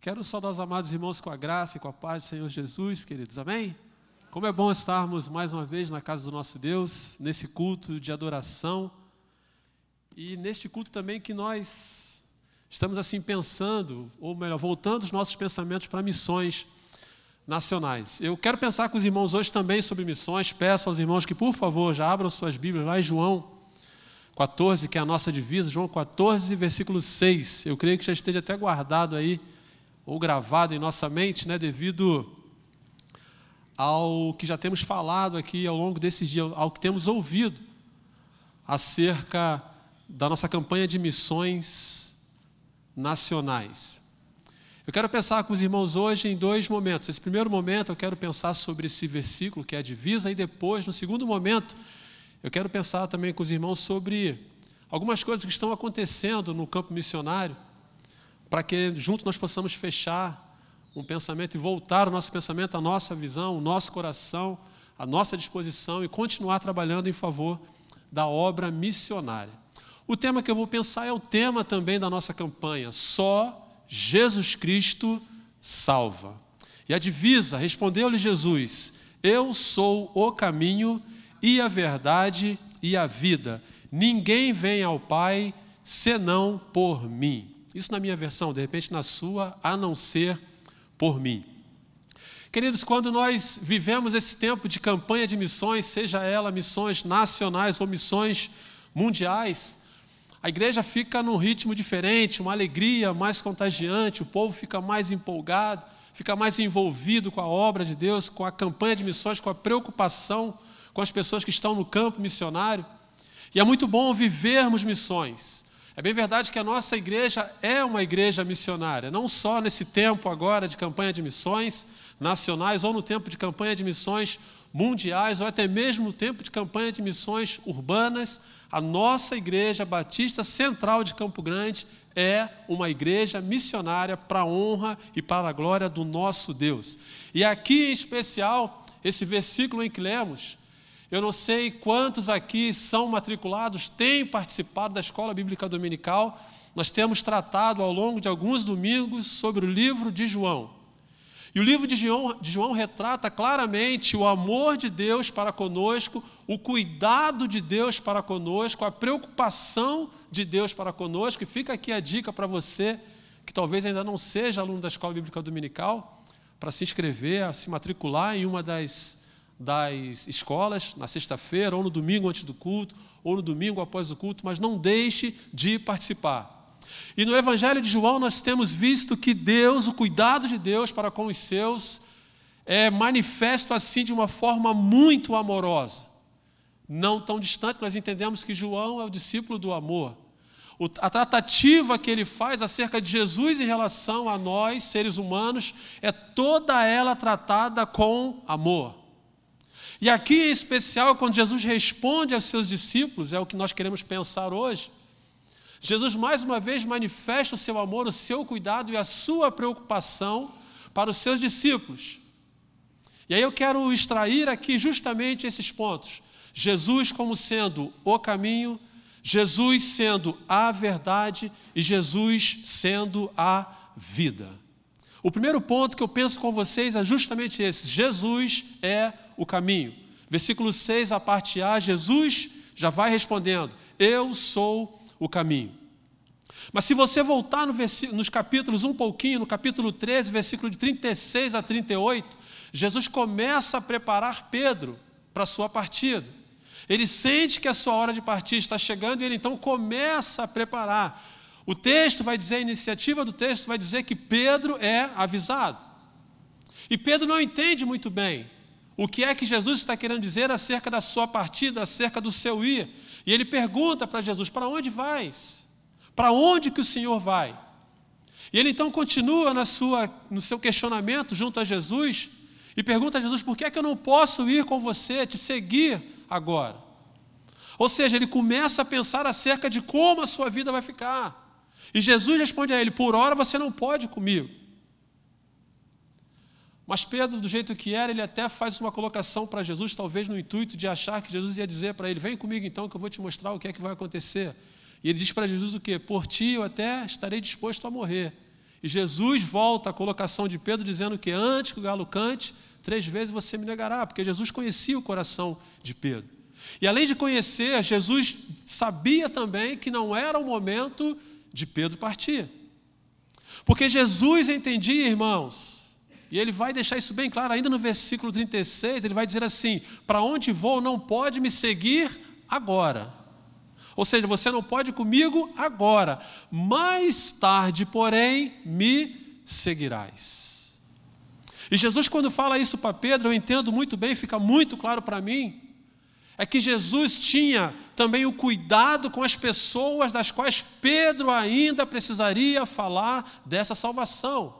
Quero saudar os amados irmãos com a graça e com a paz do Senhor Jesus, queridos, amém? Como é bom estarmos mais uma vez na casa do nosso Deus, nesse culto de adoração e neste culto também que nós estamos assim pensando, ou melhor, voltando os nossos pensamentos para missões nacionais. Eu quero pensar com os irmãos hoje também sobre missões, peço aos irmãos que, por favor, já abram suas Bíblias lá em João 14, que é a nossa divisa, João 14, versículo 6. Eu creio que já esteja até guardado aí ou gravado em nossa mente, né, devido ao que já temos falado aqui ao longo desses dias, ao que temos ouvido acerca da nossa campanha de missões nacionais. Eu quero pensar com os irmãos hoje em dois momentos. Esse primeiro momento eu quero pensar sobre esse versículo que é a divisa, e depois, no segundo momento, eu quero pensar também com os irmãos sobre algumas coisas que estão acontecendo no campo missionário para que juntos nós possamos fechar um pensamento e voltar o nosso pensamento, a nossa visão, o nosso coração, a nossa disposição e continuar trabalhando em favor da obra missionária. O tema que eu vou pensar é o tema também da nossa campanha: só Jesus Cristo salva. E a divisa, respondeu-lhe Jesus: Eu sou o caminho e a verdade e a vida. Ninguém vem ao Pai senão por mim. Isso na minha versão, de repente na sua, a não ser por mim. Queridos, quando nós vivemos esse tempo de campanha de missões, seja ela missões nacionais ou missões mundiais, a igreja fica num ritmo diferente, uma alegria mais contagiante, o povo fica mais empolgado, fica mais envolvido com a obra de Deus, com a campanha de missões, com a preocupação com as pessoas que estão no campo missionário. E é muito bom vivermos missões. É bem verdade que a nossa igreja é uma igreja missionária, não só nesse tempo agora de campanha de missões nacionais, ou no tempo de campanha de missões mundiais, ou até mesmo no tempo de campanha de missões urbanas. A nossa igreja batista central de Campo Grande é uma igreja missionária para a honra e para a glória do nosso Deus. E aqui em especial, esse versículo em que lemos, eu não sei quantos aqui são matriculados, têm participado da escola bíblica dominical. Nós temos tratado ao longo de alguns domingos sobre o livro de João. E o livro de João, de João, retrata claramente o amor de Deus para conosco, o cuidado de Deus para conosco, a preocupação de Deus para conosco. E fica aqui a dica para você que talvez ainda não seja aluno da escola bíblica dominical, para se inscrever, se matricular em uma das das escolas na sexta-feira, ou no domingo antes do culto, ou no domingo após o culto, mas não deixe de participar. E no Evangelho de João nós temos visto que Deus, o cuidado de Deus para com os seus, é manifesto assim de uma forma muito amorosa. Não tão distante, nós entendemos que João é o discípulo do amor. A tratativa que ele faz acerca de Jesus em relação a nós, seres humanos, é toda ela tratada com amor. E aqui em especial, quando Jesus responde aos seus discípulos, é o que nós queremos pensar hoje. Jesus mais uma vez manifesta o seu amor, o seu cuidado e a sua preocupação para os seus discípulos. E aí eu quero extrair aqui justamente esses pontos. Jesus como sendo o caminho, Jesus sendo a verdade e Jesus sendo a vida. O primeiro ponto que eu penso com vocês é justamente esse: Jesus é o caminho. Versículo 6, a parte A, Jesus já vai respondendo: Eu sou o caminho. Mas se você voltar no nos capítulos um pouquinho, no capítulo 13, versículo de 36 a 38, Jesus começa a preparar Pedro para a sua partida. Ele sente que a sua hora de partir está chegando e ele então começa a preparar. O texto vai dizer, a iniciativa do texto vai dizer que Pedro é avisado. E Pedro não entende muito bem o que é que Jesus está querendo dizer acerca da sua partida, acerca do seu ir. E ele pergunta para Jesus: Para onde vais? Para onde que o Senhor vai? E ele então continua na sua, no seu questionamento junto a Jesus e pergunta a Jesus: Por que é que eu não posso ir com você, te seguir agora? Ou seja, ele começa a pensar acerca de como a sua vida vai ficar. E Jesus responde a ele: Por hora você não pode comigo. Mas Pedro, do jeito que era, ele até faz uma colocação para Jesus, talvez no intuito de achar que Jesus ia dizer para ele: Vem comigo então, que eu vou te mostrar o que é que vai acontecer. E ele diz para Jesus o quê? Por ti eu até estarei disposto a morrer. E Jesus volta à colocação de Pedro, dizendo que antes que o galo cante, três vezes você me negará, porque Jesus conhecia o coração de Pedro. E além de conhecer, Jesus sabia também que não era o momento de Pedro partir. Porque Jesus entendia, irmãos, e ele vai deixar isso bem claro ainda no versículo 36, ele vai dizer assim: Para onde vou não pode me seguir agora. Ou seja, você não pode comigo agora, mais tarde, porém, me seguirás. E Jesus, quando fala isso para Pedro, eu entendo muito bem, fica muito claro para mim, é que Jesus tinha também o cuidado com as pessoas das quais Pedro ainda precisaria falar dessa salvação.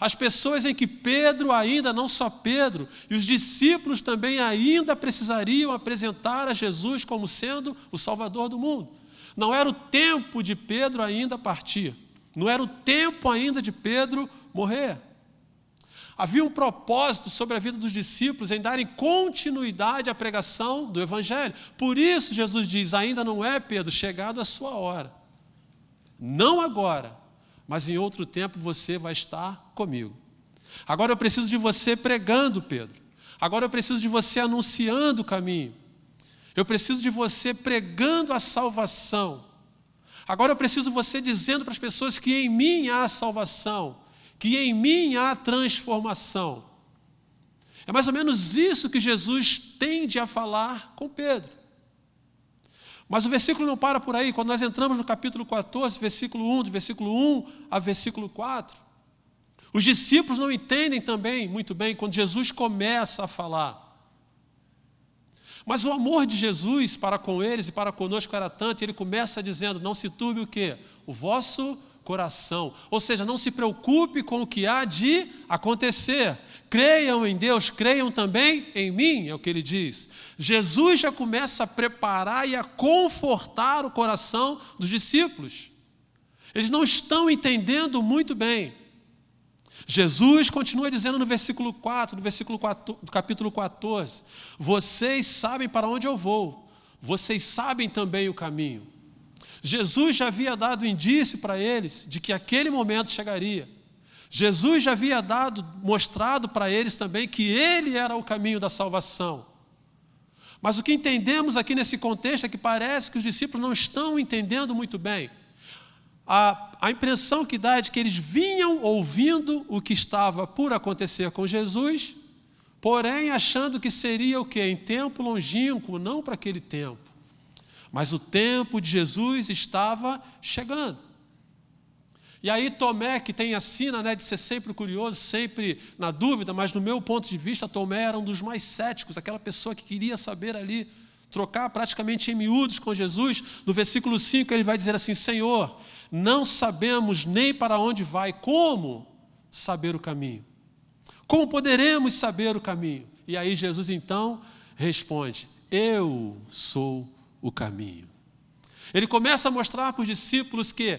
As pessoas em que Pedro ainda, não só Pedro, e os discípulos também ainda precisariam apresentar a Jesus como sendo o Salvador do mundo. Não era o tempo de Pedro ainda partir, não era o tempo ainda de Pedro morrer. Havia um propósito sobre a vida dos discípulos em darem continuidade à pregação do Evangelho. Por isso, Jesus diz: ainda não é, Pedro, chegado a sua hora. Não agora, mas em outro tempo você vai estar comigo. Agora eu preciso de você pregando, Pedro. Agora eu preciso de você anunciando o caminho. Eu preciso de você pregando a salvação. Agora eu preciso de você dizendo para as pessoas que em mim há salvação que em mim há transformação. É mais ou menos isso que Jesus tende a falar com Pedro. Mas o versículo não para por aí. Quando nós entramos no capítulo 14, versículo 1, do versículo 1 a versículo 4, os discípulos não entendem também muito bem quando Jesus começa a falar. Mas o amor de Jesus para com eles e para conosco era tanto, e ele começa dizendo: Não se turbe o quê? O vosso coração. Ou seja, não se preocupe com o que há de acontecer. Creiam em Deus, creiam também em mim, é o que ele diz. Jesus já começa a preparar e a confortar o coração dos discípulos. Eles não estão entendendo muito bem. Jesus continua dizendo no versículo 4, no versículo 4, do capítulo 14: Vocês sabem para onde eu vou, vocês sabem também o caminho. Jesus já havia dado indício para eles de que aquele momento chegaria. Jesus já havia dado, mostrado para eles também que ele era o caminho da salvação. Mas o que entendemos aqui nesse contexto é que parece que os discípulos não estão entendendo muito bem. A, a impressão que dá é de que eles vinham ouvindo o que estava por acontecer com Jesus, porém achando que seria o que? Em tempo longínquo, não para aquele tempo. Mas o tempo de Jesus estava chegando. E aí Tomé, que tem a sina né, de ser sempre curioso, sempre na dúvida, mas no meu ponto de vista, Tomé era um dos mais céticos, aquela pessoa que queria saber ali, trocar praticamente em miúdos com Jesus. No versículo 5 ele vai dizer assim: Senhor, não sabemos nem para onde vai, como saber o caminho? Como poderemos saber o caminho? E aí Jesus então responde: Eu sou o caminho. Ele começa a mostrar para os discípulos que,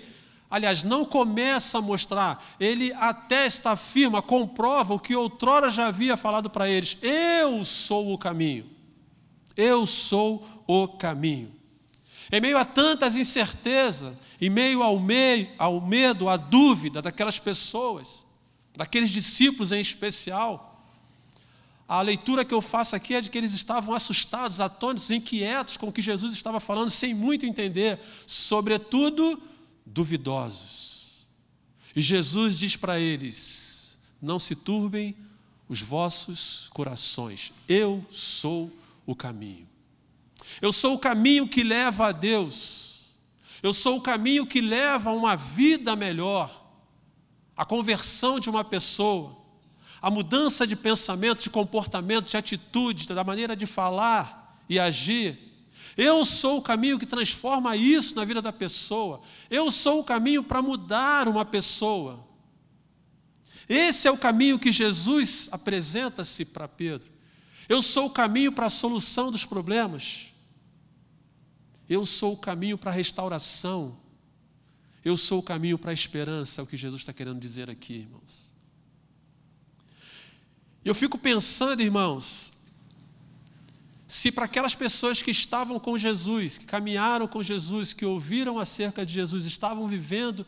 aliás, não começa a mostrar, ele atesta, afirma, comprova o que outrora já havia falado para eles: Eu sou o caminho. Eu sou o caminho. Em meio a tantas incertezas, em meio ao, meio, ao medo, à dúvida daquelas pessoas, daqueles discípulos em especial, a leitura que eu faço aqui é de que eles estavam assustados, atônitos, inquietos com o que Jesus estava falando, sem muito entender, sobretudo duvidosos. E Jesus diz para eles: Não se turbem os vossos corações, eu sou o caminho. Eu sou o caminho que leva a Deus. Eu sou o caminho que leva a uma vida melhor, a conversão de uma pessoa a mudança de pensamento, de comportamento, de atitude, da maneira de falar e agir. Eu sou o caminho que transforma isso na vida da pessoa. Eu sou o caminho para mudar uma pessoa. Esse é o caminho que Jesus apresenta-se para Pedro. Eu sou o caminho para a solução dos problemas. Eu sou o caminho para a restauração. Eu sou o caminho para a esperança, é o que Jesus está querendo dizer aqui, irmãos. Eu fico pensando, irmãos, se para aquelas pessoas que estavam com Jesus, que caminharam com Jesus, que ouviram acerca de Jesus, estavam vivendo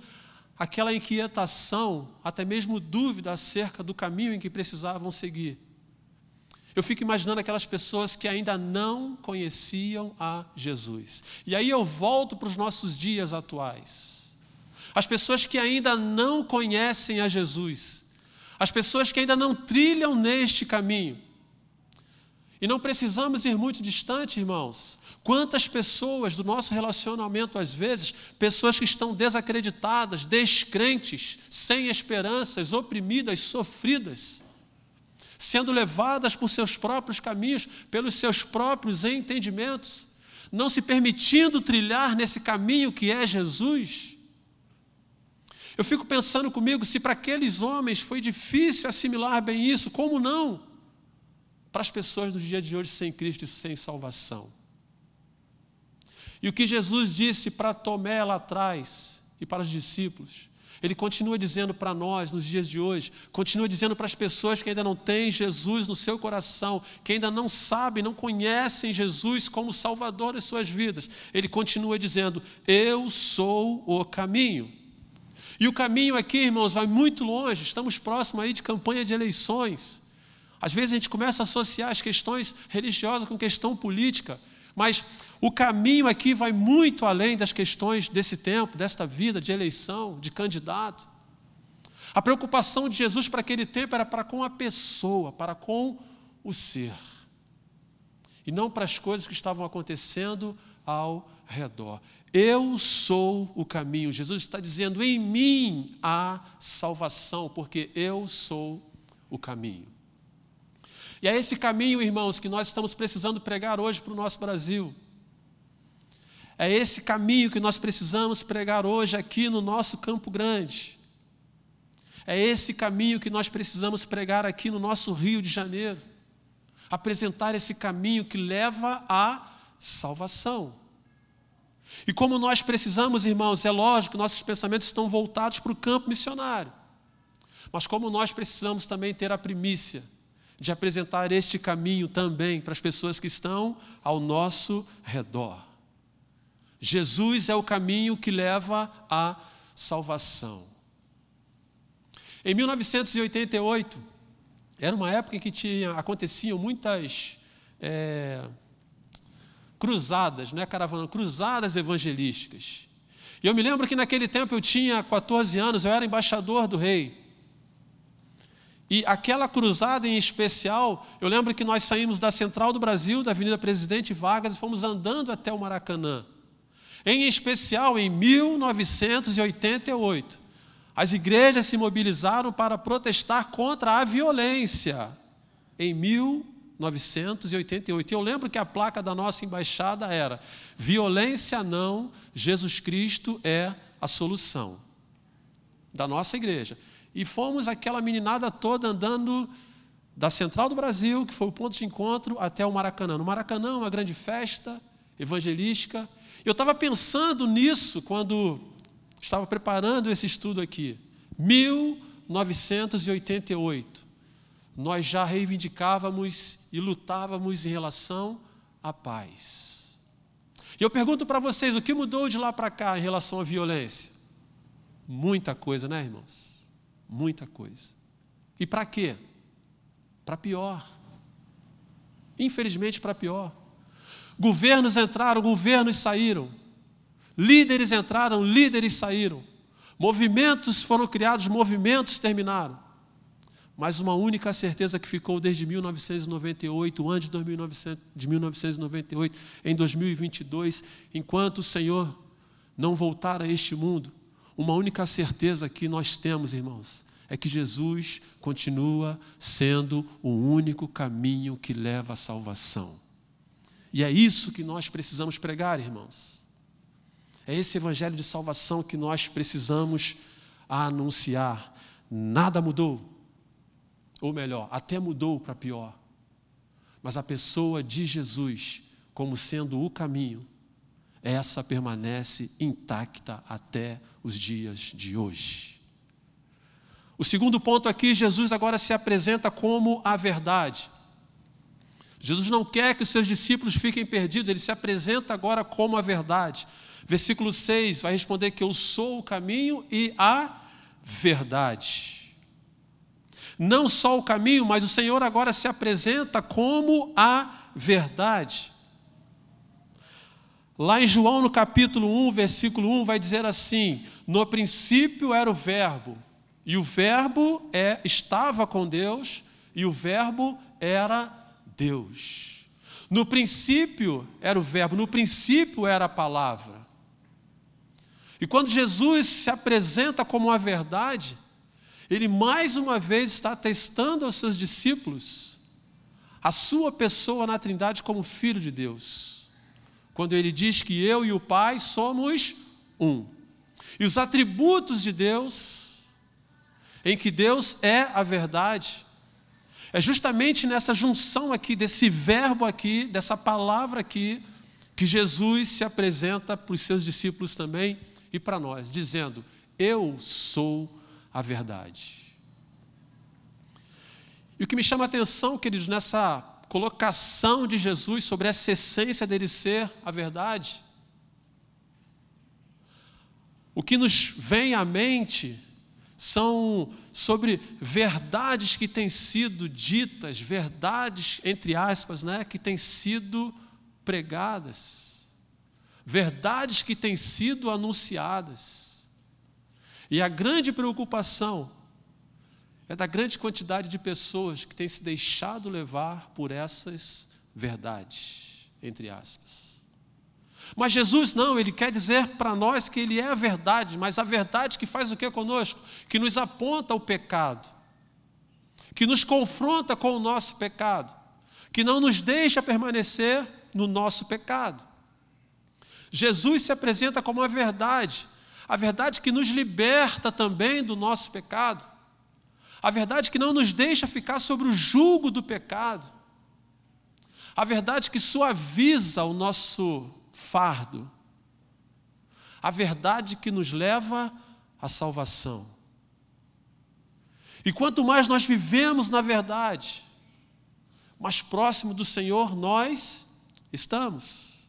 aquela inquietação, até mesmo dúvida acerca do caminho em que precisavam seguir. Eu fico imaginando aquelas pessoas que ainda não conheciam a Jesus. E aí eu volto para os nossos dias atuais. As pessoas que ainda não conhecem a Jesus. As pessoas que ainda não trilham neste caminho. E não precisamos ir muito distante, irmãos. Quantas pessoas do nosso relacionamento, às vezes, pessoas que estão desacreditadas, descrentes, sem esperanças, oprimidas, sofridas, sendo levadas por seus próprios caminhos, pelos seus próprios entendimentos, não se permitindo trilhar nesse caminho que é Jesus. Eu fico pensando comigo, se para aqueles homens foi difícil assimilar bem isso, como não para as pessoas do dia de hoje sem Cristo e sem salvação? E o que Jesus disse para Tomé lá atrás e para os discípulos, ele continua dizendo para nós nos dias de hoje, continua dizendo para as pessoas que ainda não têm Jesus no seu coração, que ainda não sabem, não conhecem Jesus como Salvador das suas vidas. Ele continua dizendo: Eu sou o caminho. E o caminho aqui, irmãos, vai muito longe, estamos próximos aí de campanha de eleições. Às vezes a gente começa a associar as questões religiosas com questão política, mas o caminho aqui vai muito além das questões desse tempo, desta vida de eleição, de candidato. A preocupação de Jesus para aquele tempo era para com a pessoa, para com o ser. E não para as coisas que estavam acontecendo ao redor. Eu sou o caminho. Jesus está dizendo: em mim há salvação, porque eu sou o caminho. E é esse caminho, irmãos, que nós estamos precisando pregar hoje para o nosso Brasil. É esse caminho que nós precisamos pregar hoje aqui no nosso Campo Grande. É esse caminho que nós precisamos pregar aqui no nosso Rio de Janeiro. Apresentar esse caminho que leva à salvação. E como nós precisamos, irmãos, é lógico que nossos pensamentos estão voltados para o campo missionário. Mas como nós precisamos também ter a primícia de apresentar este caminho também para as pessoas que estão ao nosso redor. Jesus é o caminho que leva à salvação. Em 1988, era uma época em que tinha, aconteciam muitas é, cruzadas, não é caravana, cruzadas evangelísticas. E eu me lembro que naquele tempo eu tinha 14 anos, eu era embaixador do rei. E aquela cruzada em especial, eu lembro que nós saímos da Central do Brasil, da Avenida Presidente Vargas, e fomos andando até o Maracanã. Em especial, em 1988, as igrejas se mobilizaram para protestar contra a violência. Em 1988. E eu lembro que a placa da nossa embaixada era: violência não, Jesus Cristo é a solução. Da nossa igreja. E fomos aquela meninada toda andando da Central do Brasil, que foi o ponto de encontro, até o Maracanã. No Maracanã, uma grande festa evangelística. Eu estava pensando nisso quando estava preparando esse estudo aqui. 1988. Nós já reivindicávamos e lutávamos em relação à paz. E eu pergunto para vocês, o que mudou de lá para cá em relação à violência? Muita coisa, né, irmãos? Muita coisa. E para quê? Para pior. Infelizmente, para pior. Governos entraram, governos saíram. Líderes entraram, líderes saíram. Movimentos foram criados, movimentos terminaram. Mas uma única certeza que ficou desde 1998, antes de 1998, em 2022, enquanto o Senhor não voltar a este mundo, uma única certeza que nós temos, irmãos, é que Jesus continua sendo o único caminho que leva à salvação. E é isso que nós precisamos pregar, irmãos. É esse evangelho de salvação que nós precisamos anunciar. Nada mudou. Ou melhor, até mudou para pior. Mas a pessoa de Jesus, como sendo o caminho, essa permanece intacta até os dias de hoje. O segundo ponto aqui, Jesus agora se apresenta como a verdade. Jesus não quer que os seus discípulos fiquem perdidos, ele se apresenta agora como a verdade. Versículo 6 vai responder que eu sou o caminho e a verdade. Não só o caminho, mas o Senhor agora se apresenta como a verdade. Lá em João, no capítulo 1, versículo 1, vai dizer assim: No princípio era o Verbo, e o Verbo é, estava com Deus, e o Verbo era Deus. No princípio era o Verbo, no princípio era a palavra. E quando Jesus se apresenta como a verdade, ele mais uma vez está testando aos seus discípulos a sua pessoa na Trindade como Filho de Deus. Quando ele diz que eu e o Pai somos um. E os atributos de Deus, em que Deus é a verdade, é justamente nessa junção aqui, desse verbo aqui, dessa palavra aqui, que Jesus se apresenta para os seus discípulos também e para nós, dizendo: Eu sou a verdade. E o que me chama a atenção, queridos, nessa colocação de Jesus sobre essa essência dele ser a verdade, o que nos vem à mente são sobre verdades que têm sido ditas, verdades, entre aspas, né, que têm sido pregadas verdades que têm sido anunciadas. E a grande preocupação é da grande quantidade de pessoas que têm se deixado levar por essas verdades, entre aspas. Mas Jesus não, ele quer dizer para nós que ele é a verdade, mas a verdade que faz o que conosco? Que nos aponta o pecado, que nos confronta com o nosso pecado, que não nos deixa permanecer no nosso pecado. Jesus se apresenta como a verdade, a verdade que nos liberta também do nosso pecado, a verdade que não nos deixa ficar sobre o jugo do pecado, a verdade que suaviza o nosso fardo, a verdade que nos leva à salvação. E quanto mais nós vivemos na verdade, mais próximo do Senhor nós estamos.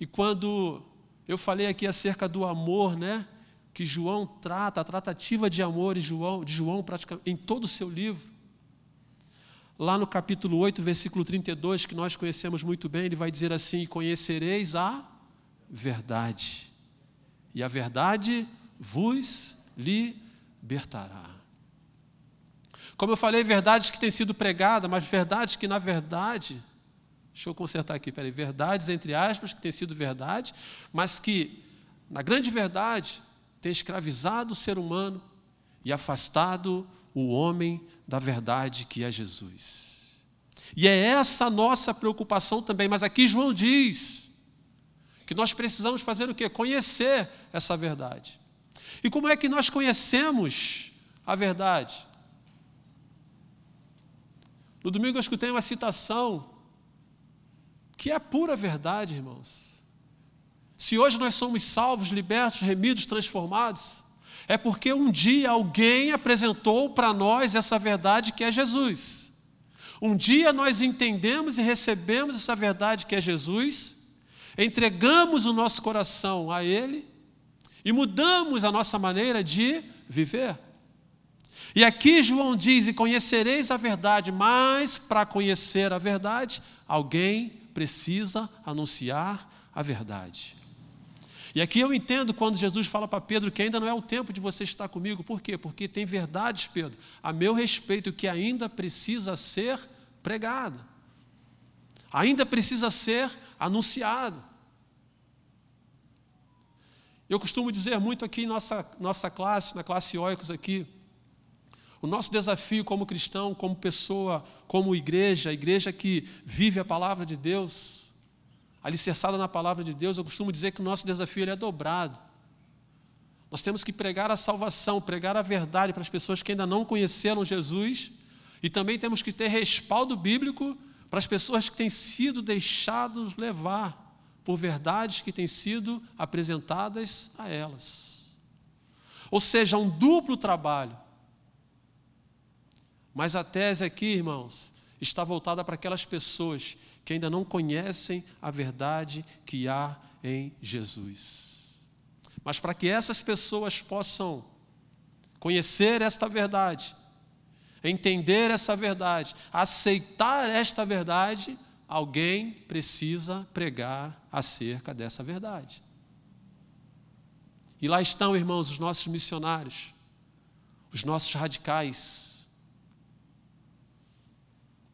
E quando eu falei aqui acerca do amor, né? Que João trata, a tratativa de amor de João, de João praticamente em todo o seu livro. Lá no capítulo 8, versículo 32, que nós conhecemos muito bem, ele vai dizer assim: Conhecereis a verdade, e a verdade vos libertará. Como eu falei, verdades que têm sido pregadas, mas verdades que, na verdade, Deixa eu consertar aqui, peraí. Verdades, entre aspas, que têm sido verdade, mas que, na grande verdade, tem escravizado o ser humano e afastado o homem da verdade que é Jesus. E é essa a nossa preocupação também, mas aqui João diz que nós precisamos fazer o quê? Conhecer essa verdade. E como é que nós conhecemos a verdade? No domingo eu escutei uma citação que é a pura verdade, irmãos. Se hoje nós somos salvos, libertos, remidos, transformados, é porque um dia alguém apresentou para nós essa verdade que é Jesus. Um dia nós entendemos e recebemos essa verdade que é Jesus, entregamos o nosso coração a Ele e mudamos a nossa maneira de viver. E aqui João diz: E conhecereis a verdade, mas para conhecer a verdade, alguém precisa anunciar a verdade. E aqui eu entendo quando Jesus fala para Pedro que ainda não é o tempo de você estar comigo. Por quê? Porque tem verdades, Pedro, a meu respeito que ainda precisa ser pregada. Ainda precisa ser anunciada. Eu costumo dizer muito aqui em nossa, nossa classe, na classe Oicos aqui, o nosso desafio como cristão, como pessoa, como igreja, a igreja que vive a palavra de Deus, alicerçada na palavra de Deus, eu costumo dizer que o nosso desafio é dobrado. Nós temos que pregar a salvação, pregar a verdade para as pessoas que ainda não conheceram Jesus, e também temos que ter respaldo bíblico para as pessoas que têm sido deixados levar por verdades que têm sido apresentadas a elas. Ou seja, um duplo trabalho mas a tese aqui, irmãos, está voltada para aquelas pessoas que ainda não conhecem a verdade que há em Jesus. Mas para que essas pessoas possam conhecer esta verdade, entender essa verdade, aceitar esta verdade, alguém precisa pregar acerca dessa verdade. E lá estão, irmãos, os nossos missionários, os nossos radicais,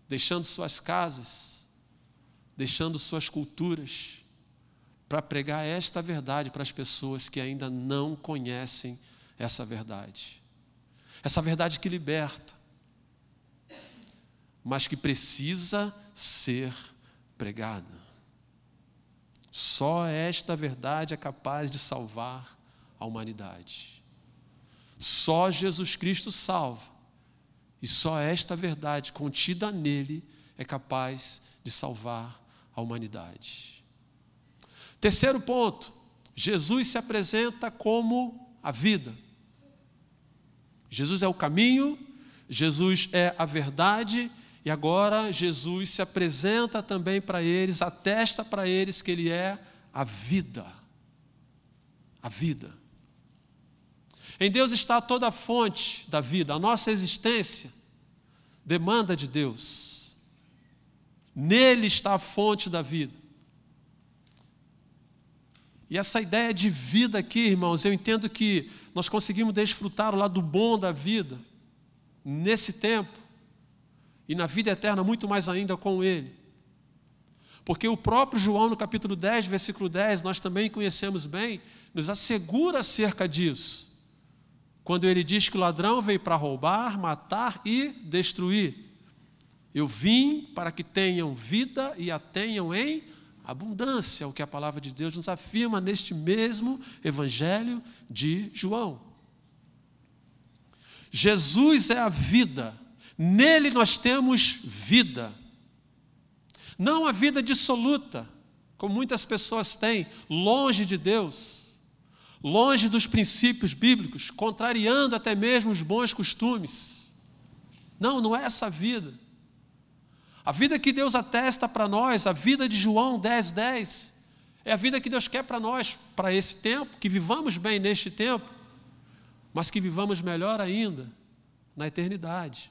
deixando suas casas, deixando suas culturas, para pregar esta verdade para as pessoas que ainda não conhecem essa verdade. Essa verdade que liberta, mas que precisa ser pregada. Só esta verdade é capaz de salvar a humanidade. Só Jesus Cristo salva. E só esta verdade contida nele é capaz de salvar a humanidade. Terceiro ponto: Jesus se apresenta como a vida. Jesus é o caminho, Jesus é a verdade, e agora Jesus se apresenta também para eles, atesta para eles que Ele é a vida. A vida. Em Deus está toda a fonte da vida, a nossa existência demanda de Deus. Nele está a fonte da vida. E essa ideia de vida aqui, irmãos, eu entendo que nós conseguimos desfrutar o lado bom da vida nesse tempo e na vida eterna muito mais ainda com Ele. Porque o próprio João, no capítulo 10, versículo 10, nós também conhecemos bem, nos assegura acerca disso quando ele diz que o ladrão veio para roubar, matar e destruir. Eu vim para que tenham vida e a tenham em abundância, o que a palavra de Deus nos afirma neste mesmo evangelho de João. Jesus é a vida, nele nós temos vida. Não a vida dissoluta, como muitas pessoas têm, longe de Deus longe dos princípios bíblicos, contrariando até mesmo os bons costumes. Não, não é essa vida. A vida que Deus atesta para nós, a vida de João 10, 10, é a vida que Deus quer para nós, para esse tempo, que vivamos bem neste tempo, mas que vivamos melhor ainda na eternidade.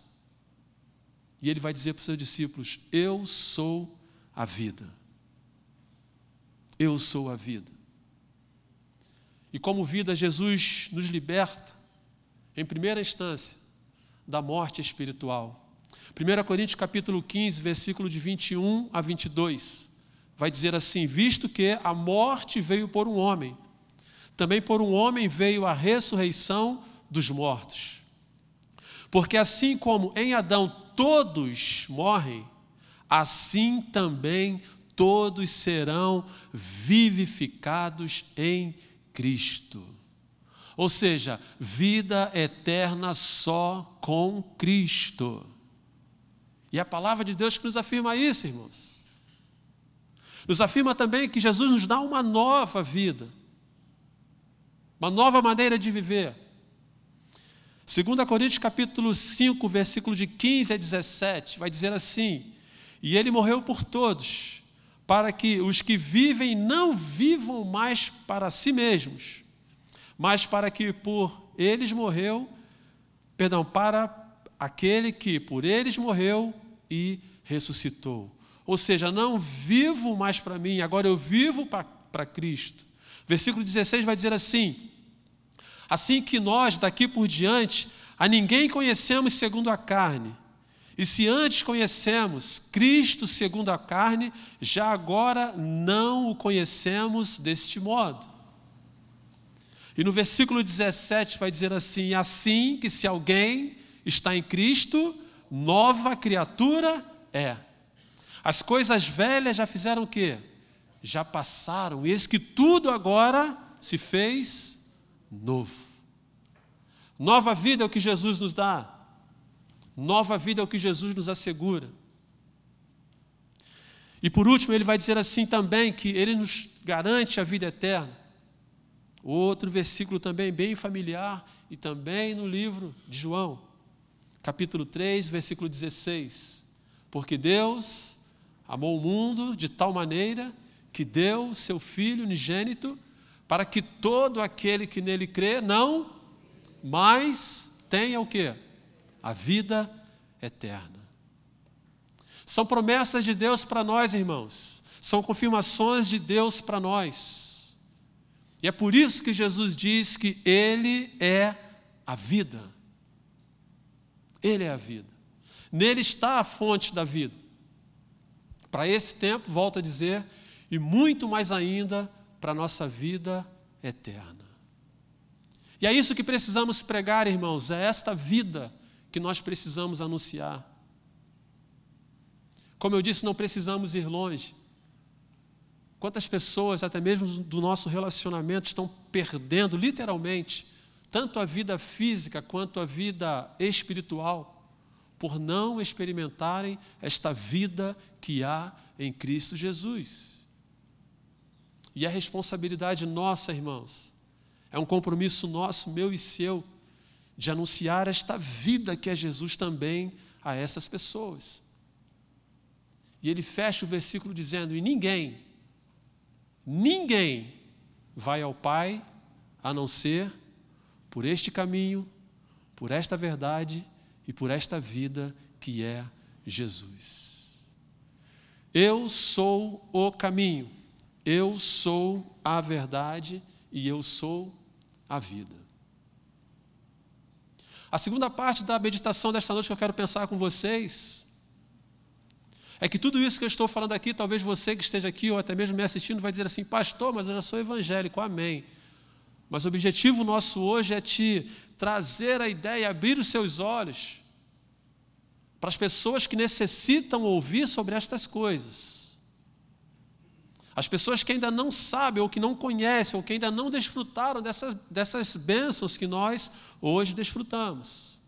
E Ele vai dizer para os seus discípulos: Eu sou a vida. Eu sou a vida. E como vida, Jesus nos liberta, em primeira instância, da morte espiritual. 1 Coríntios capítulo 15, versículo de 21 a 22, vai dizer assim: Visto que a morte veio por um homem, também por um homem veio a ressurreição dos mortos. Porque assim como em Adão todos morrem, assim também todos serão vivificados em Cristo. Ou seja, vida eterna só com Cristo. E a palavra de Deus que nos afirma isso, irmãos. Nos afirma também que Jesus nos dá uma nova vida, uma nova maneira de viver. 2 Coríntios capítulo 5, versículo de 15 a 17, vai dizer assim: E ele morreu por todos, para que os que vivem não vivam mais para si mesmos, mas para que por eles morreu, perdão, para aquele que por eles morreu e ressuscitou. Ou seja, não vivo mais para mim, agora eu vivo para Cristo. Versículo 16 vai dizer assim: Assim que nós daqui por diante a ninguém conhecemos segundo a carne, e se antes conhecemos Cristo segundo a carne, já agora não o conhecemos deste modo. E no versículo 17 vai dizer assim: Assim que se alguém está em Cristo, nova criatura é. As coisas velhas já fizeram o quê? Já passaram, e eis que tudo agora se fez novo. Nova vida é o que Jesus nos dá. Nova vida é o que Jesus nos assegura. E por último, ele vai dizer assim também que ele nos garante a vida eterna. Outro versículo também bem familiar e também no livro de João, capítulo 3, versículo 16. Porque Deus amou o mundo de tal maneira que deu seu Filho unigênito para que todo aquele que nele crê não, mas tenha o que? A vida eterna. São promessas de Deus para nós, irmãos. São confirmações de Deus para nós. E é por isso que Jesus diz que Ele é a vida. Ele é a vida. Nele está a fonte da vida. Para esse tempo, volto a dizer, e muito mais ainda para a nossa vida eterna. E é isso que precisamos pregar, irmãos, é esta vida que nós precisamos anunciar. Como eu disse, não precisamos ir longe. Quantas pessoas, até mesmo do nosso relacionamento, estão perdendo, literalmente, tanto a vida física quanto a vida espiritual, por não experimentarem esta vida que há em Cristo Jesus. E a responsabilidade nossa, irmãos, é um compromisso nosso, meu e seu, de anunciar esta vida que é Jesus também a essas pessoas. E ele fecha o versículo dizendo: E ninguém, ninguém vai ao Pai a não ser por este caminho, por esta verdade e por esta vida que é Jesus. Eu sou o caminho, eu sou a verdade e eu sou a vida. A segunda parte da meditação desta noite que eu quero pensar com vocês é que tudo isso que eu estou falando aqui, talvez você que esteja aqui ou até mesmo me assistindo vai dizer assim, pastor, mas eu já sou evangélico, amém. Mas o objetivo nosso hoje é te trazer a ideia, abrir os seus olhos para as pessoas que necessitam ouvir sobre estas coisas. As pessoas que ainda não sabem, ou que não conhecem, ou que ainda não desfrutaram dessas, dessas bênçãos que nós hoje desfrutamos.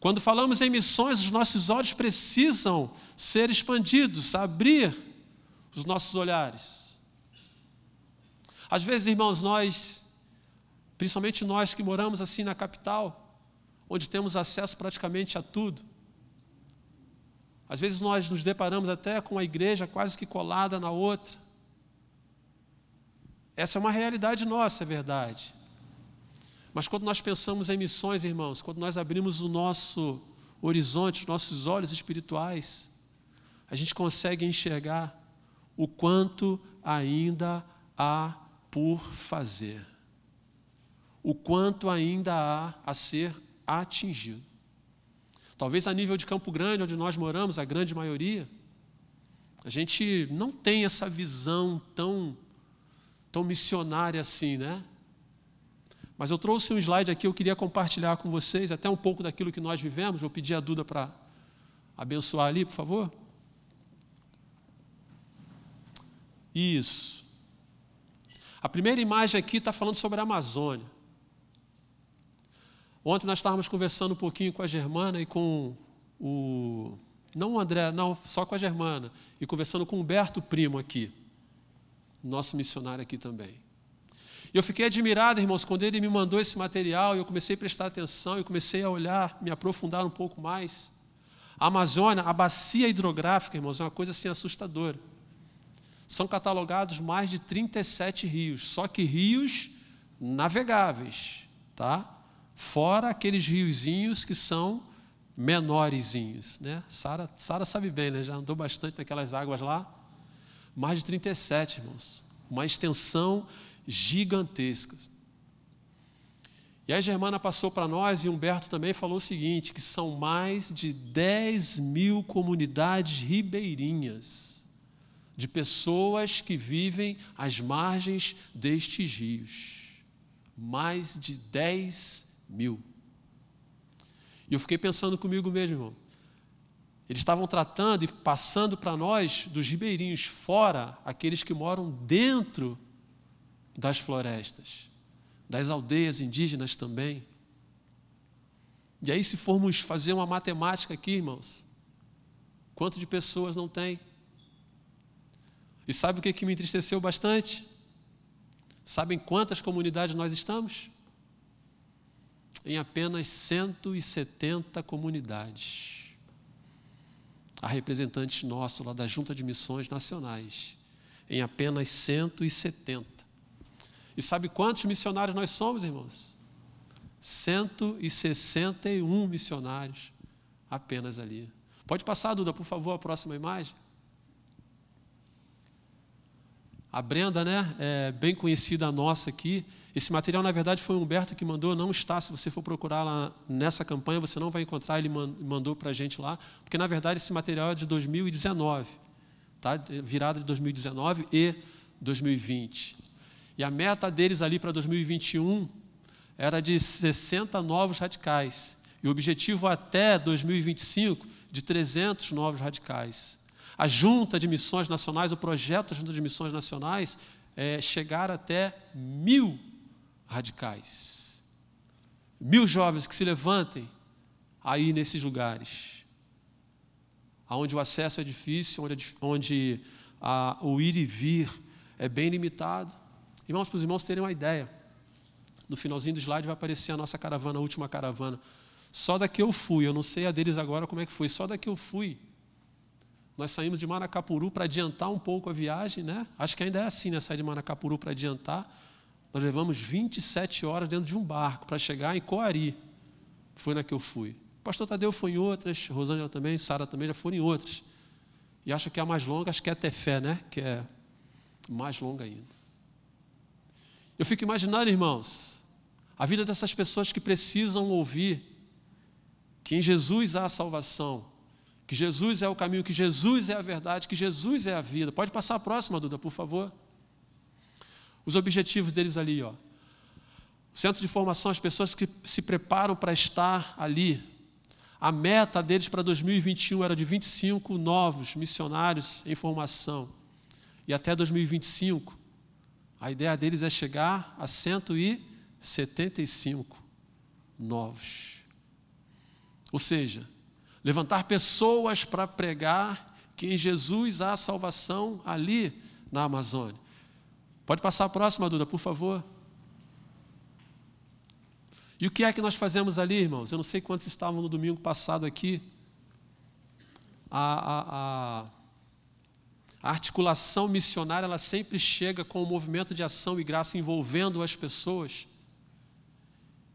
Quando falamos em missões, os nossos olhos precisam ser expandidos, abrir os nossos olhares. Às vezes, irmãos, nós, principalmente nós que moramos assim na capital, onde temos acesso praticamente a tudo. Às vezes nós nos deparamos até com a igreja quase que colada na outra. Essa é uma realidade nossa, é verdade. Mas quando nós pensamos em missões, irmãos, quando nós abrimos o nosso horizonte, os nossos olhos espirituais, a gente consegue enxergar o quanto ainda há por fazer, o quanto ainda há a ser atingido. Talvez a nível de Campo Grande, onde nós moramos, a grande maioria, a gente não tem essa visão tão, tão missionária assim, né? Mas eu trouxe um slide aqui, eu queria compartilhar com vocês até um pouco daquilo que nós vivemos. Vou pedir a Duda para abençoar ali, por favor. Isso. A primeira imagem aqui está falando sobre a Amazônia. Ontem nós estávamos conversando um pouquinho com a Germana e com o. Não o André, não, só com a Germana. E conversando com o Humberto Primo aqui, nosso missionário aqui também. E eu fiquei admirado, irmãos, quando ele me mandou esse material, e eu comecei a prestar atenção, eu comecei a olhar, me aprofundar um pouco mais. A Amazônia, a bacia hidrográfica, irmãos, é uma coisa assim assustadora. São catalogados mais de 37 rios, só que rios navegáveis, tá? fora aqueles riozinhos que são menorzinhos. Né? Sara, Sara sabe bem, né? já andou bastante naquelas águas lá. Mais de 37, irmãos. Uma extensão gigantesca. E a Germana passou para nós, e Humberto também falou o seguinte: que são mais de 10 mil comunidades ribeirinhas, de pessoas que vivem às margens destes rios. Mais de 10 mil. E eu fiquei pensando comigo mesmo, irmão. Eles estavam tratando e passando para nós dos ribeirinhos fora, aqueles que moram dentro das florestas, das aldeias indígenas também. E aí, se formos fazer uma matemática aqui, irmãos, quanto de pessoas não tem? E sabe o que, que me entristeceu bastante? Sabem quantas comunidades nós estamos? em apenas 170 comunidades. a representantes nossos lá da Junta de Missões Nacionais, em apenas 170. E sabe quantos missionários nós somos, irmãos? 161 missionários apenas ali. Pode passar, Duda, por favor, a próxima imagem. A Brenda, né, é bem conhecida nossa aqui. Esse material, na verdade, foi o Humberto que mandou, não está. Se você for procurar lá nessa campanha, você não vai encontrar, ele mandou para a gente lá, porque, na verdade, esse material é de 2019, tá? virada de 2019 e 2020. E a meta deles ali para 2021 era de 60 novos radicais. E o objetivo até 2025 de 300 novos radicais. A Junta de Missões Nacionais, o projeto da Junta de Missões Nacionais, é chegar até mil radicais. Mil jovens que se levantem aí nesses lugares, onde o acesso é difícil, onde, onde a, o ir e vir é bem limitado. Irmãos, para os irmãos terem uma ideia, no finalzinho do slide vai aparecer a nossa caravana, a última caravana. Só daqui eu fui, eu não sei a deles agora como é que foi, só daqui eu fui nós saímos de Manacapuru para adiantar um pouco a viagem, né? Acho que ainda é assim, né? Sair de Manacapuru para adiantar. Nós levamos 27 horas dentro de um barco para chegar em Coari. Foi na que eu fui. O pastor Tadeu foi em outras, Rosângela também, Sara também já foram em outras. E acho que a mais longa, acho que é Tefé, né? Que é mais longa ainda. Eu fico imaginando, irmãos, a vida dessas pessoas que precisam ouvir que em Jesus há salvação, que Jesus é o caminho, que Jesus é a verdade, que Jesus é a vida. Pode passar a próxima, Duda, por favor. Os objetivos deles ali, ó. O centro de formação, as pessoas que se preparam para estar ali. A meta deles para 2021 era de 25 novos missionários em formação. E até 2025, a ideia deles é chegar a 175 novos. Ou seja, levantar pessoas para pregar que em Jesus há salvação ali na Amazônia. Pode passar a próxima, Duda, por favor. E o que é que nós fazemos ali, irmãos? Eu não sei quantos estavam no domingo passado aqui. A, a, a, articulação missionária ela sempre chega com o movimento de ação e graça envolvendo as pessoas.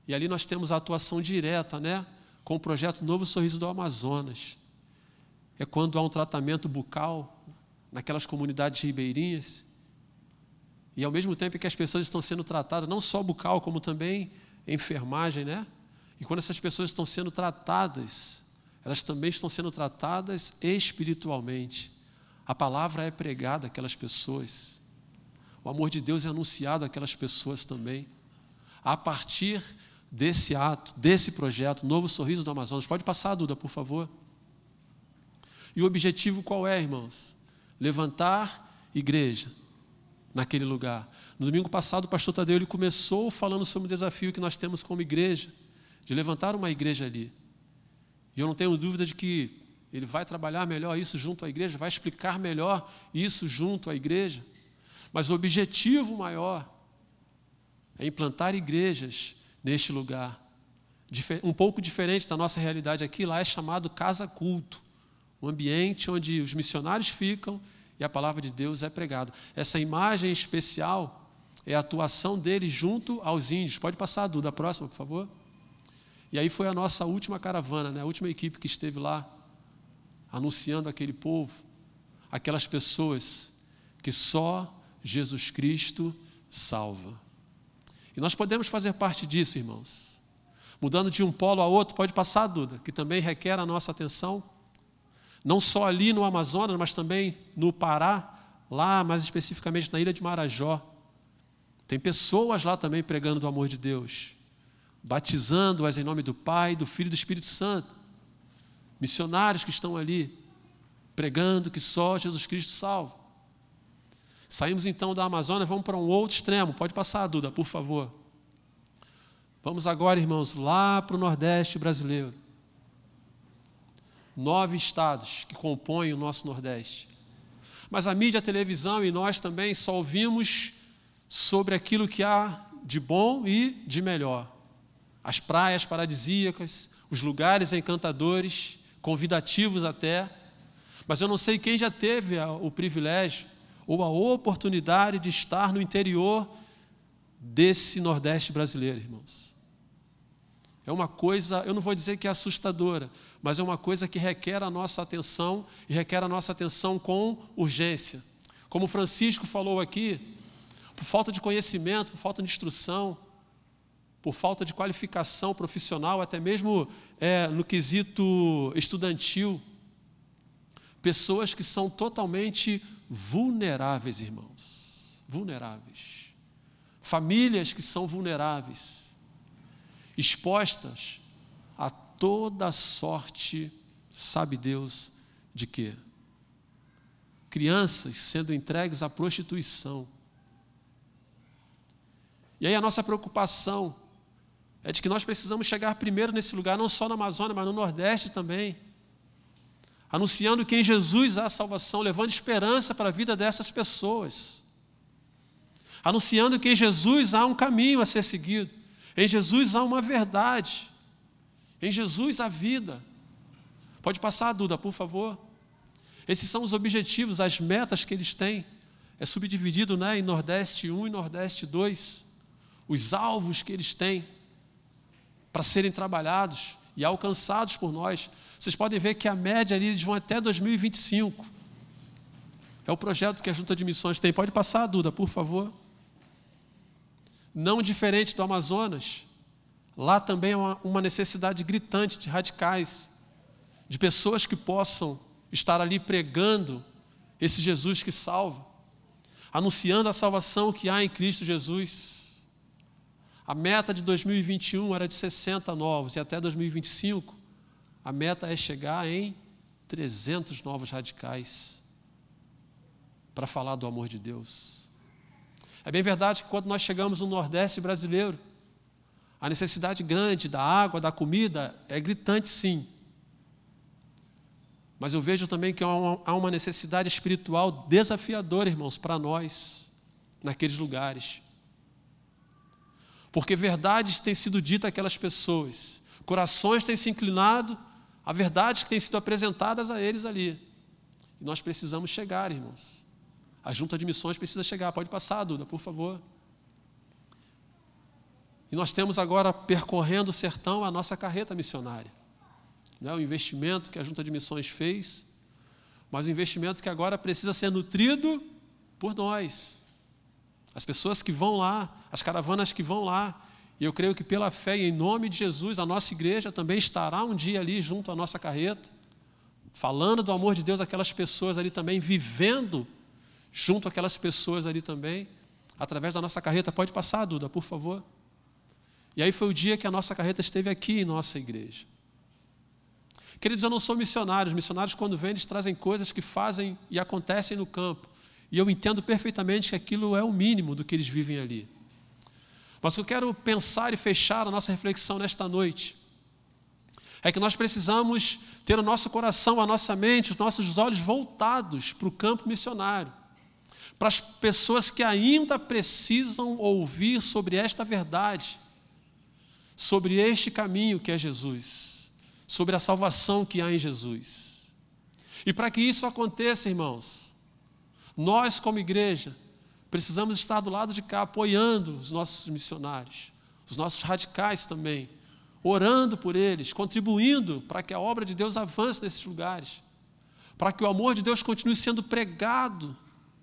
E ali nós temos a atuação direta, né? Com o projeto Novo Sorriso do Amazonas. É quando há um tratamento bucal naquelas comunidades ribeirinhas. E ao mesmo tempo que as pessoas estão sendo tratadas, não só bucal, como também enfermagem, né? E quando essas pessoas estão sendo tratadas, elas também estão sendo tratadas espiritualmente. A palavra é pregada àquelas pessoas. O amor de Deus é anunciado àquelas pessoas também. A partir desse ato, desse projeto, Novo Sorriso do Amazonas. Pode passar, Duda, por favor. E o objetivo qual é, irmãos? Levantar igreja naquele lugar. No domingo passado, o pastor Tadeu ele começou falando sobre o desafio que nós temos como igreja, de levantar uma igreja ali. E eu não tenho dúvida de que ele vai trabalhar melhor isso junto à igreja, vai explicar melhor isso junto à igreja. Mas o objetivo maior é implantar igrejas neste lugar. Um pouco diferente da nossa realidade aqui, lá é chamado casa-culto um ambiente onde os missionários ficam e a palavra de Deus é pregada. Essa imagem especial é a atuação dele junto aos índios. Pode passar, Duda, a próxima, por favor. E aí foi a nossa última caravana, né? a última equipe que esteve lá, anunciando aquele povo, aquelas pessoas que só Jesus Cristo salva. E nós podemos fazer parte disso, irmãos. Mudando de um polo a outro, pode passar, Duda, que também requer a nossa atenção. Não só ali no Amazonas, mas também no Pará, lá mais especificamente na ilha de Marajó. Tem pessoas lá também pregando do amor de Deus, batizando-as em nome do Pai, do Filho e do Espírito Santo. Missionários que estão ali, pregando que só Jesus Cristo salva. Saímos então da Amazônia, vamos para um outro extremo. Pode passar, Duda, por favor. Vamos agora, irmãos, lá para o Nordeste brasileiro. Nove estados que compõem o nosso Nordeste. Mas a mídia, a televisão e nós também só ouvimos sobre aquilo que há de bom e de melhor. As praias paradisíacas, os lugares encantadores, convidativos até, Mas eu não sei quem já teve o privilégio ou a oportunidade de estar no interior desse Nordeste brasileiro, irmãos. É uma coisa, eu não vou dizer que é assustadora, mas é uma coisa que requer a nossa atenção e requer a nossa atenção com urgência. Como Francisco falou aqui, por falta de conhecimento, por falta de instrução, por falta de qualificação profissional, até mesmo é, no quesito estudantil, pessoas que são totalmente vulneráveis, irmãos, vulneráveis. Famílias que são vulneráveis, expostas a toda sorte, sabe Deus de quê? Crianças sendo entregues à prostituição. E aí a nossa preocupação é de que nós precisamos chegar primeiro nesse lugar, não só na Amazônia, mas no Nordeste também anunciando que em Jesus há salvação, levando esperança para a vida dessas pessoas. Anunciando que em Jesus há um caminho a ser seguido, em Jesus há uma verdade, em Jesus há vida. Pode passar, Duda, por favor. Esses são os objetivos, as metas que eles têm. É subdividido né, em Nordeste 1 e Nordeste 2. Os alvos que eles têm para serem trabalhados e alcançados por nós. Vocês podem ver que a média ali, eles vão até 2025. É o projeto que a Junta de Missões tem. Pode passar, Duda, por favor. Não diferente do Amazonas, lá também é uma, uma necessidade gritante de radicais, de pessoas que possam estar ali pregando esse Jesus que salva, anunciando a salvação que há em Cristo Jesus. A meta de 2021 era de 60 novos e até 2025 a meta é chegar em 300 novos radicais para falar do amor de Deus. É bem verdade que quando nós chegamos no Nordeste brasileiro, a necessidade grande da água, da comida, é gritante sim. Mas eu vejo também que há uma necessidade espiritual desafiadora, irmãos, para nós, naqueles lugares. Porque verdades têm sido ditas àquelas pessoas, corações têm se inclinado a verdades que têm sido apresentadas a eles ali. E nós precisamos chegar, irmãos. A junta de missões precisa chegar. Pode passar, Duda, por favor. E nós temos agora percorrendo o sertão a nossa carreta missionária. Não é o investimento que a junta de missões fez, mas o investimento que agora precisa ser nutrido por nós. As pessoas que vão lá, as caravanas que vão lá, e eu creio que pela fé em nome de Jesus, a nossa igreja também estará um dia ali junto à nossa carreta, falando do amor de Deus àquelas pessoas ali também, vivendo junto àquelas pessoas ali também, através da nossa carreta. Pode passar, Duda, por favor. E aí foi o dia que a nossa carreta esteve aqui em nossa igreja. Queridos, eu não sou missionário. Os missionários, quando vêm, eles trazem coisas que fazem e acontecem no campo. E eu entendo perfeitamente que aquilo é o mínimo do que eles vivem ali. Mas o que eu quero pensar e fechar a nossa reflexão nesta noite é que nós precisamos ter o nosso coração, a nossa mente, os nossos olhos voltados para o campo missionário, para as pessoas que ainda precisam ouvir sobre esta verdade, sobre este caminho que é Jesus, sobre a salvação que há em Jesus. E para que isso aconteça, irmãos, nós, como igreja, Precisamos estar do lado de cá, apoiando os nossos missionários, os nossos radicais também, orando por eles, contribuindo para que a obra de Deus avance nesses lugares, para que o amor de Deus continue sendo pregado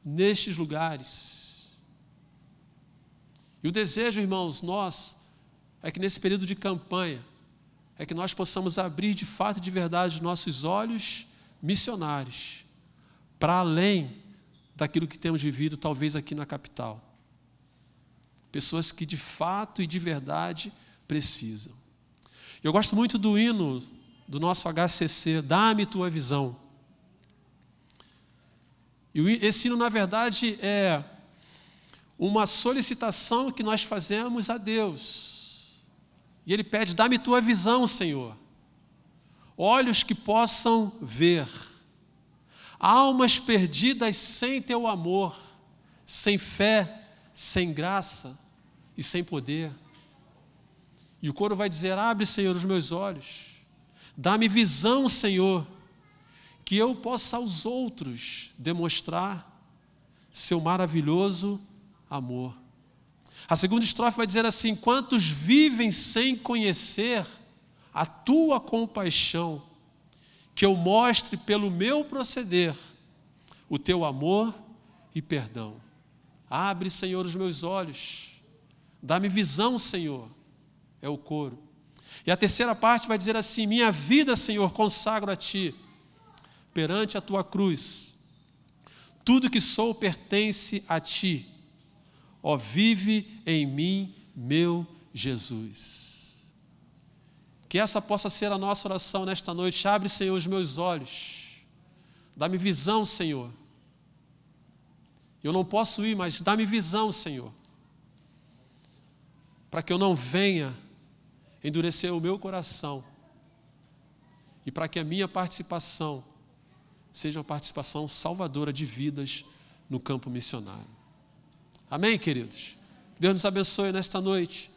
nestes lugares. E o desejo, irmãos, nós, é que nesse período de campanha, é que nós possamos abrir de fato e de verdade os nossos olhos missionários para além daquilo que temos vivido, talvez aqui na capital. Pessoas que de fato e de verdade precisam. Eu gosto muito do hino do nosso HCC, Dá-me tua visão. E esse hino, na verdade, é uma solicitação que nós fazemos a Deus. E ele pede: Dá-me tua visão, Senhor. Olhos que possam ver almas perdidas sem teu amor, sem fé, sem graça e sem poder. E o coro vai dizer: Abre, Senhor, os meus olhos, dá-me visão, Senhor, que eu possa aos outros demonstrar seu maravilhoso amor. A segunda estrofe vai dizer assim: Quantos vivem sem conhecer a tua compaixão, que eu mostre pelo meu proceder o teu amor e perdão. Abre, Senhor, os meus olhos, dá-me visão, Senhor, é o coro. E a terceira parte vai dizer assim: Minha vida, Senhor, consagro a Ti, perante a Tua cruz. Tudo que sou pertence a Ti. Ó, vive em mim, meu Jesus. Que essa possa ser a nossa oração nesta noite. Abre, Senhor, os meus olhos. Dá-me visão, Senhor. Eu não posso ir, mas dá-me visão, Senhor. Para que eu não venha endurecer o meu coração. E para que a minha participação seja uma participação salvadora de vidas no campo missionário. Amém, queridos? Deus nos abençoe nesta noite.